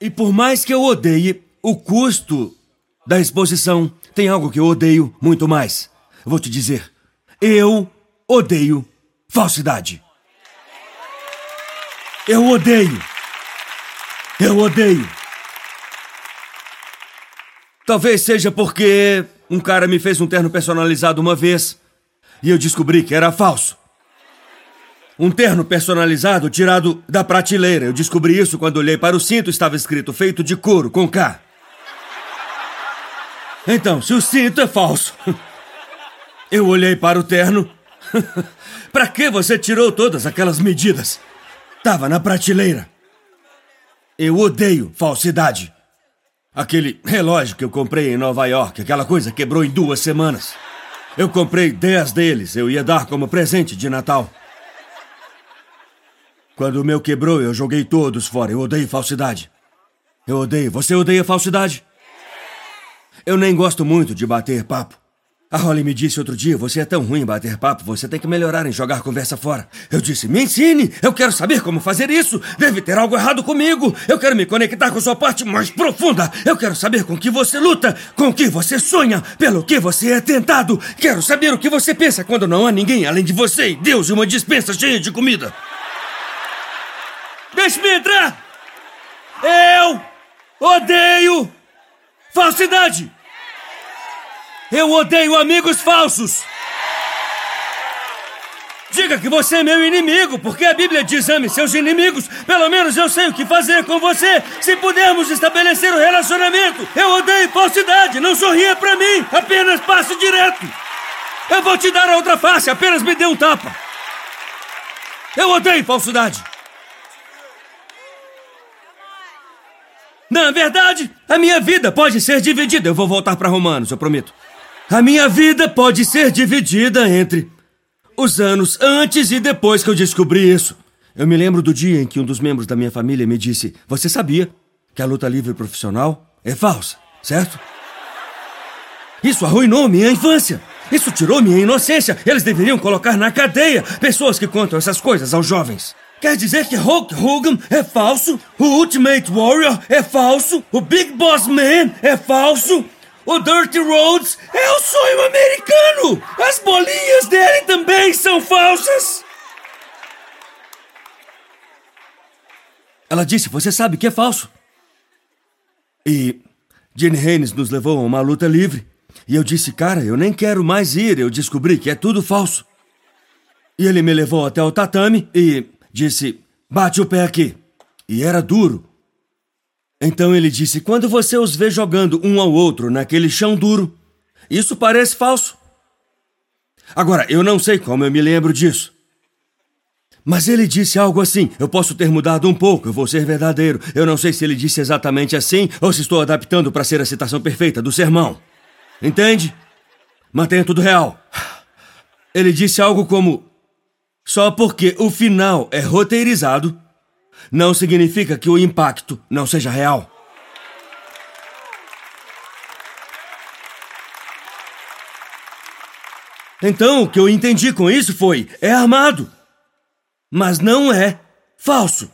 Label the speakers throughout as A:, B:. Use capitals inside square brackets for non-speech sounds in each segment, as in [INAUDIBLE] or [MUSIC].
A: E por mais que eu odeie o custo da exposição, tem algo que eu odeio muito mais. Vou te dizer. Eu odeio falsidade. Eu odeio. Eu odeio. Talvez seja porque um cara me fez um terno personalizado uma vez e eu descobri que era falso. Um terno personalizado tirado da prateleira. Eu descobri isso quando olhei para o cinto, estava escrito feito de couro com K. Então, se o cinto é falso, [LAUGHS] eu olhei para o terno. [LAUGHS] para que você tirou todas aquelas medidas? Tava na prateleira. Eu odeio falsidade. Aquele relógio que eu comprei em Nova York, aquela coisa quebrou em duas semanas. Eu comprei dez deles, eu ia dar como presente de Natal. Quando o meu quebrou, eu joguei todos fora. Eu odeio falsidade. Eu odeio. Você odeia falsidade? Eu nem gosto muito de bater papo. A Holly me disse outro dia: você é tão ruim em bater papo, você tem que melhorar em jogar conversa fora. Eu disse: me ensine, eu quero saber como fazer isso. Deve ter algo errado comigo. Eu quero me conectar com sua parte mais profunda. Eu quero saber com que você luta, com que você sonha, pelo que você é tentado. Quero saber o que você pensa quando não há ninguém além de você e Deus e uma dispensa cheia de comida. Deixe-me entrar! Eu odeio falsidade! Eu odeio amigos falsos! Diga que você é meu inimigo, porque a Bíblia diz ame seus inimigos. Pelo menos eu sei o que fazer com você. Se pudermos estabelecer um relacionamento, eu odeio falsidade. Não sorria pra mim, apenas passe direto. Eu vou te dar a outra face, apenas me dê um tapa. Eu odeio falsidade. Na verdade, a minha vida pode ser dividida. Eu vou voltar para Romanos, eu prometo. A minha vida pode ser dividida entre os anos antes e depois que eu descobri isso. Eu me lembro do dia em que um dos membros da minha família me disse: Você sabia que a luta livre profissional é falsa, certo? Isso arruinou minha infância. Isso tirou minha inocência. Eles deveriam colocar na cadeia pessoas que contam essas coisas aos jovens. Quer dizer que Hulk Hogan é falso? O Ultimate Warrior é falso? O Big Boss Man é falso? O Dirty Roads é o sonho americano! As bolinhas dele também são falsas! Ela disse: Você sabe que é falso. E Gene Haynes nos levou a uma luta livre. E eu disse: Cara, eu nem quero mais ir. Eu descobri que é tudo falso. E ele me levou até o tatame e disse: Bate o pé aqui. E era duro. Então ele disse: Quando você os vê jogando um ao outro naquele chão duro, isso parece falso. Agora, eu não sei como eu me lembro disso. Mas ele disse algo assim: Eu posso ter mudado um pouco, eu vou ser verdadeiro. Eu não sei se ele disse exatamente assim ou se estou adaptando para ser a citação perfeita do sermão. Entende? Mantenha tudo real. Ele disse algo como: só porque o final é roteirizado, não significa que o impacto não seja real. Então, o que eu entendi com isso foi: é armado, mas não é falso.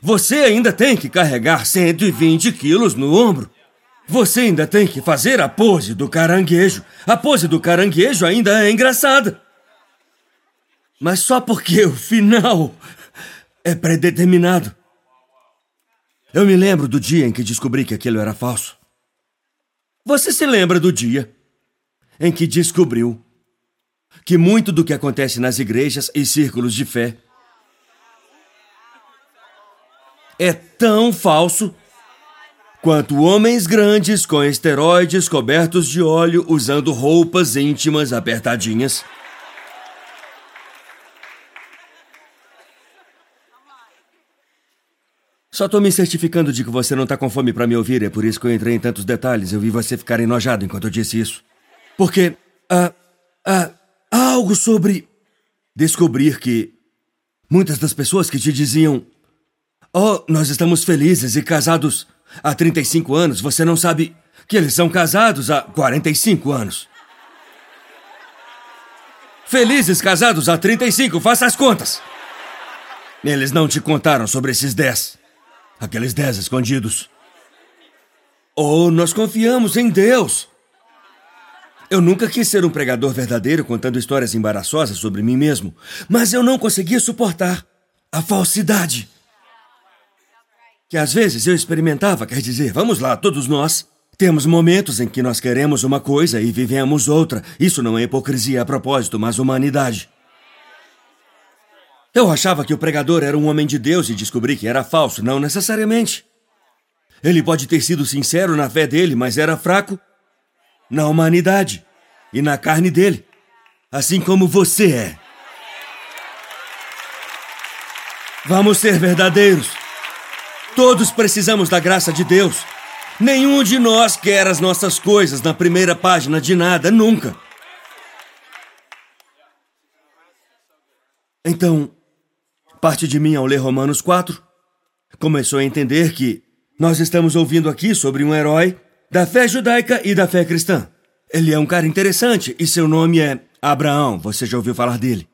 A: Você ainda tem que carregar 120 quilos no ombro. Você ainda tem que fazer a pose do caranguejo. A pose do caranguejo ainda é engraçada. Mas só porque o final é predeterminado. Eu me lembro do dia em que descobri que aquilo era falso. Você se lembra do dia em que descobriu que muito do que acontece nas igrejas e círculos de fé é tão falso quanto homens grandes com esteroides cobertos de óleo usando roupas íntimas apertadinhas? Só tô me certificando de que você não tá com fome para me ouvir, é por isso que eu entrei em tantos detalhes. Eu vi você ficar enojado enquanto eu disse isso. Porque. Ah, ah, há algo sobre. descobrir que. Muitas das pessoas que te diziam. Oh, nós estamos felizes e casados há 35 anos, você não sabe que eles são casados há 45 anos. Felizes casados há 35, faça as contas. Eles não te contaram sobre esses 10. Aqueles dez escondidos. Ou nós confiamos em Deus. Eu nunca quis ser um pregador verdadeiro contando histórias embaraçosas sobre mim mesmo, mas eu não conseguia suportar a falsidade. Que às vezes eu experimentava, quer dizer, vamos lá, todos nós. Temos momentos em que nós queremos uma coisa e vivemos outra. Isso não é hipocrisia a propósito, mas humanidade. Eu achava que o pregador era um homem de Deus e descobri que era falso, não necessariamente. Ele pode ter sido sincero na fé dele, mas era fraco na humanidade e na carne dele, assim como você é. Vamos ser verdadeiros. Todos precisamos da graça de Deus. Nenhum de nós quer as nossas coisas na primeira página de nada, nunca. Então, parte de mim ao ler Romanos 4 começou a entender que nós estamos ouvindo aqui sobre um herói da fé judaica e da fé cristã. Ele é um cara interessante e seu nome é Abraão. Você já ouviu falar dele?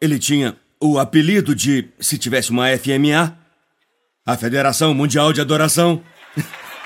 A: Ele tinha o apelido de, se tivesse uma FMA, a Federação Mundial de Adoração.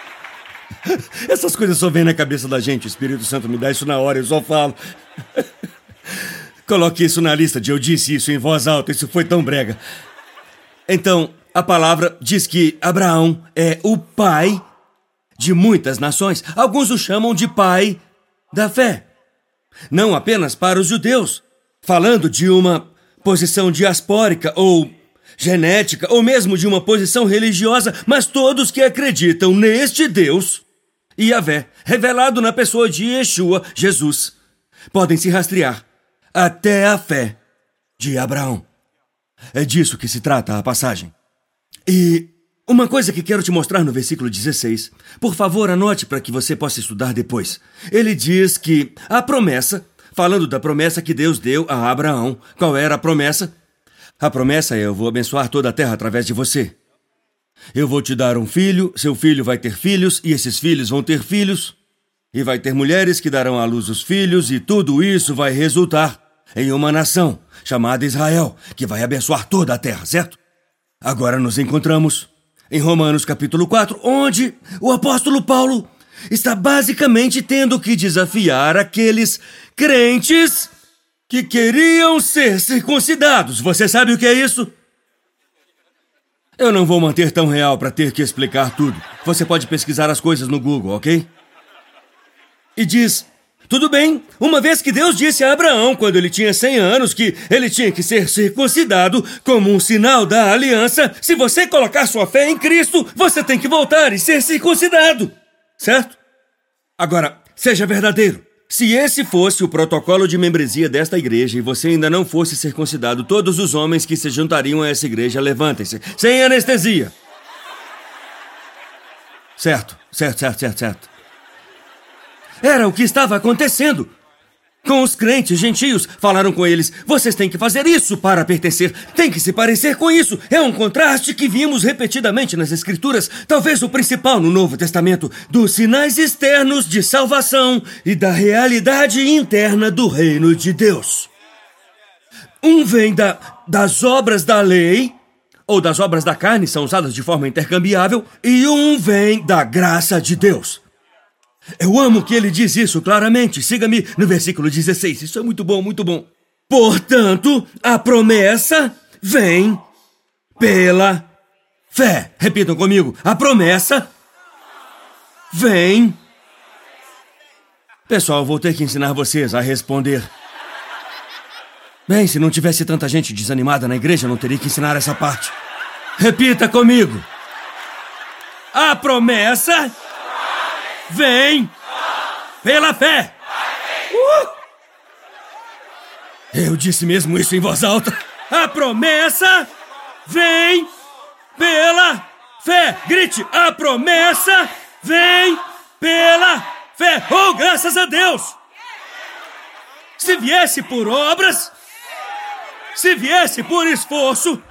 A: [LAUGHS] Essas coisas só vêm na cabeça da gente. O Espírito Santo me dá isso na hora, eu só falo. [LAUGHS] Coloque isso na lista de eu disse isso em voz alta, isso foi tão brega. Então, a palavra diz que Abraão é o pai de muitas nações. Alguns o chamam de pai da fé. Não apenas para os judeus, falando de uma posição diaspórica ou genética, ou mesmo de uma posição religiosa, mas todos que acreditam neste Deus, Yahvé, revelado na pessoa de Yeshua, Jesus, podem se rastrear até a fé de Abraão. É disso que se trata a passagem. E uma coisa que quero te mostrar no versículo 16. Por favor, anote para que você possa estudar depois. Ele diz que a promessa, falando da promessa que Deus deu a Abraão, qual era a promessa? A promessa é: eu vou abençoar toda a terra através de você. Eu vou te dar um filho, seu filho vai ter filhos, e esses filhos vão ter filhos, e vai ter mulheres que darão à luz os filhos, e tudo isso vai resultar em uma nação chamada Israel, que vai abençoar toda a terra, certo? Agora nos encontramos em Romanos capítulo 4, onde o apóstolo Paulo está basicamente tendo que desafiar aqueles crentes que queriam ser circuncidados. Você sabe o que é isso? Eu não vou manter tão real para ter que explicar tudo. Você pode pesquisar as coisas no Google, ok? E diz tudo bem, uma vez que Deus disse a Abraão, quando ele tinha 100 anos, que ele tinha que ser circuncidado como um sinal da aliança, se você colocar sua fé em Cristo, você tem que voltar e ser circuncidado. Certo? Agora, seja verdadeiro. Se esse fosse o protocolo de membresia desta igreja e você ainda não fosse circuncidado, todos os homens que se juntariam a essa igreja levantem-se, sem anestesia. Certo, certo, certo, certo, certo. Era o que estava acontecendo. Com os crentes gentios, falaram com eles: vocês têm que fazer isso para pertencer, tem que se parecer com isso. É um contraste que vimos repetidamente nas Escrituras, talvez o principal no Novo Testamento, dos sinais externos de salvação e da realidade interna do reino de Deus. Um vem da, das obras da lei, ou das obras da carne, são usadas de forma intercambiável, e um vem da graça de Deus. Eu amo que ele diz isso claramente. Siga-me no versículo 16. Isso é muito bom, muito bom. Portanto, a promessa vem pela fé. Repitam comigo. A promessa vem. Pessoal, vou ter que ensinar vocês a responder. Bem, se não tivesse tanta gente desanimada na igreja, não teria que ensinar essa parte. Repita comigo. A promessa vem pela fé. Uh! Eu disse mesmo isso em voz alta. A promessa vem pela fé. Grite: a promessa vem pela fé. Oh, graças a Deus! Se viesse por obras, se viesse por esforço,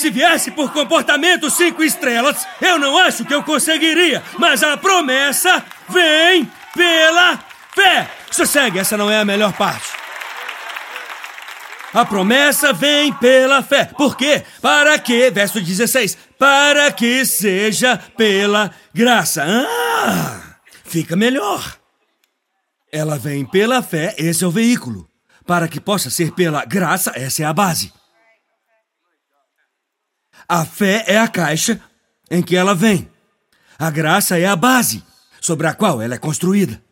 A: se viesse por comportamento cinco estrelas, eu não acho que eu conseguiria. Mas a promessa vem pela fé. Sossegue, essa não é a melhor parte. A promessa vem pela fé. Por quê? Para que, verso 16, para que seja pela graça. Ah, fica melhor. Ela vem pela fé, esse é o veículo. Para que possa ser pela graça, essa é a base. A fé é a caixa em que ela vem. A graça é a base sobre a qual ela é construída.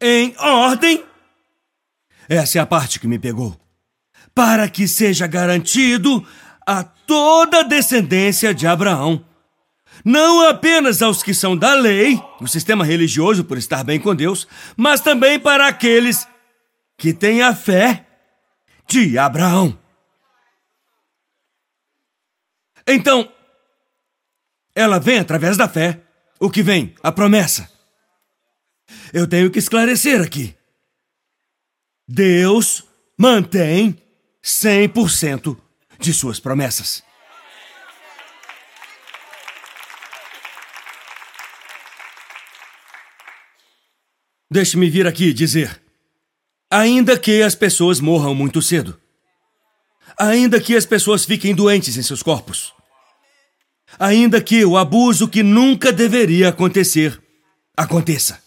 A: Em ordem. Essa é a parte que me pegou. Para que seja garantido a toda a descendência de Abraão não apenas aos que são da lei, o sistema religioso por estar bem com Deus, mas também para aqueles que têm a fé de Abraão. Então, ela vem através da fé. O que vem? A promessa. Eu tenho que esclarecer aqui. Deus mantém 100% de suas promessas. Deixe-me vir aqui dizer. Ainda que as pessoas morram muito cedo. Ainda que as pessoas fiquem doentes em seus corpos. Ainda que o abuso que nunca deveria acontecer aconteça.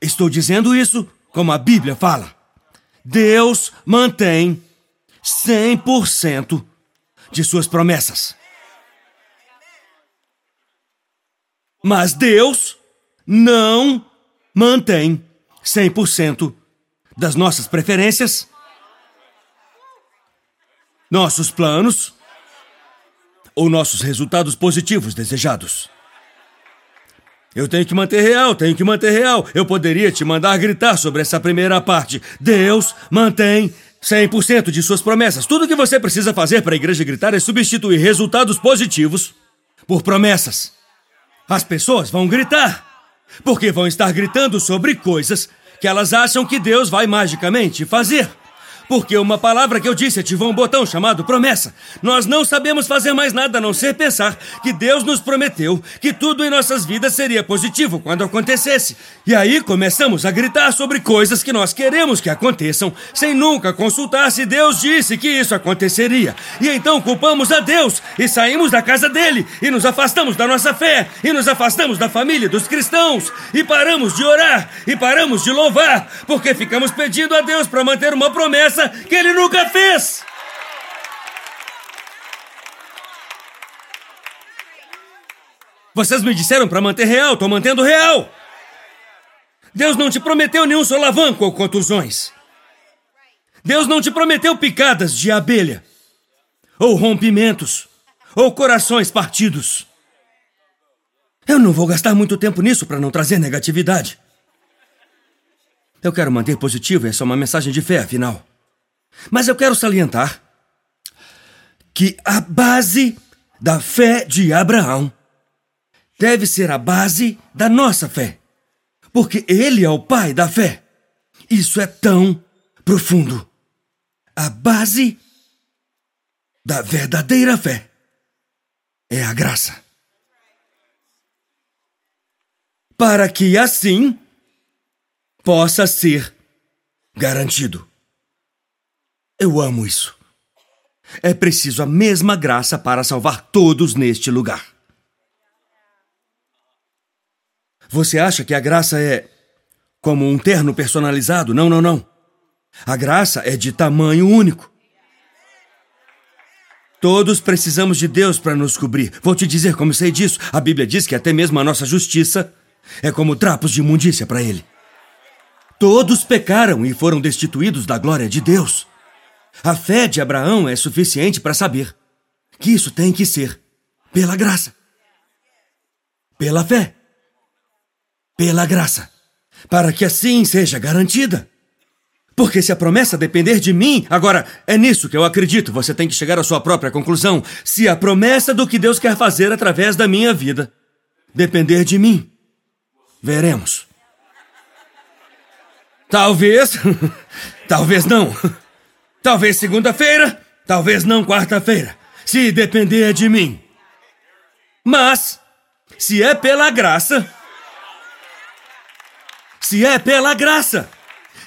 A: Estou dizendo isso como a Bíblia fala. Deus mantém 100% de suas promessas. Mas Deus não mantém 100% das nossas preferências, nossos planos ou nossos resultados positivos desejados. Eu tenho que manter real, tenho que manter real. Eu poderia te mandar gritar sobre essa primeira parte. Deus mantém 100% de suas promessas. Tudo que você precisa fazer para a igreja gritar é substituir resultados positivos por promessas. As pessoas vão gritar porque vão estar gritando sobre coisas que elas acham que Deus vai magicamente fazer. Porque uma palavra que eu disse ativou um botão chamado promessa. Nós não sabemos fazer mais nada a não ser pensar que Deus nos prometeu que tudo em nossas vidas seria positivo quando acontecesse. E aí começamos a gritar sobre coisas que nós queremos que aconteçam, sem nunca consultar se Deus disse que isso aconteceria. E então culpamos a Deus e saímos da casa dele e nos afastamos da nossa fé e nos afastamos da família dos cristãos e paramos de orar e paramos de louvar porque ficamos pedindo a Deus para manter uma promessa promessa que ele nunca fez. Vocês me disseram para manter real, estou mantendo real. Deus não te prometeu nenhum solavanco ou contusões. Deus não te prometeu picadas de abelha, ou rompimentos, ou corações partidos. Eu não vou gastar muito tempo nisso para não trazer negatividade. Eu quero manter positivo, essa é uma mensagem de fé, afinal. Mas eu quero salientar que a base da fé de Abraão deve ser a base da nossa fé. Porque ele é o pai da fé. Isso é tão profundo. A base da verdadeira fé é a graça. Para que assim possa ser garantido. Eu amo isso. É preciso a mesma graça para salvar todos neste lugar. Você acha que a graça é como um terno personalizado? Não, não, não. A graça é de tamanho único. Todos precisamos de Deus para nos cobrir. Vou te dizer como sei disso. A Bíblia diz que até mesmo a nossa justiça é como trapos de imundícia para Ele. Todos pecaram e foram destituídos da glória de Deus. A fé de Abraão é suficiente para saber que isso tem que ser pela graça. Pela fé. Pela graça. Para que assim seja garantida. Porque se a promessa depender de mim, agora é nisso que eu acredito, você tem que chegar à sua própria conclusão. Se a promessa do que Deus quer fazer através da minha vida depender de mim, veremos. Talvez, [LAUGHS] talvez não. Talvez segunda-feira, talvez não quarta-feira, se depender de mim. Mas, se é pela graça, se é pela graça,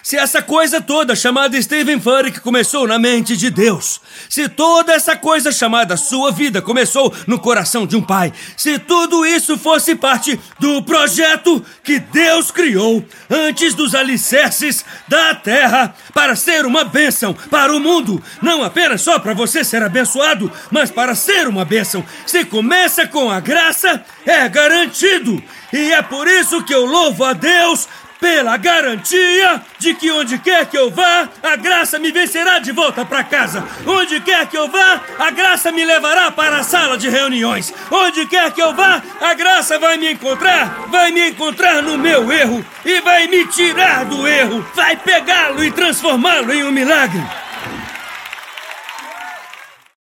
A: Se essa coisa toda chamada Stephen Furtick começou na mente de Deus, se toda essa coisa chamada sua vida começou no coração de um pai, se tudo isso fosse parte do projeto que Deus criou antes dos alicerces da terra para ser uma bênção para o mundo, não apenas só para você ser abençoado, mas para ser uma bênção. Se começa com a graça, é garantido. E é por isso que eu louvo a Deus pela garantia de que onde quer que eu vá, a graça me vencerá de volta para casa. Onde quer que eu vá, a graça me levará para a sala de reuniões. Onde quer que eu vá, a graça vai me encontrar, vai me encontrar no meu erro e vai me tirar do erro, vai pegá-lo e transformá-lo em um milagre.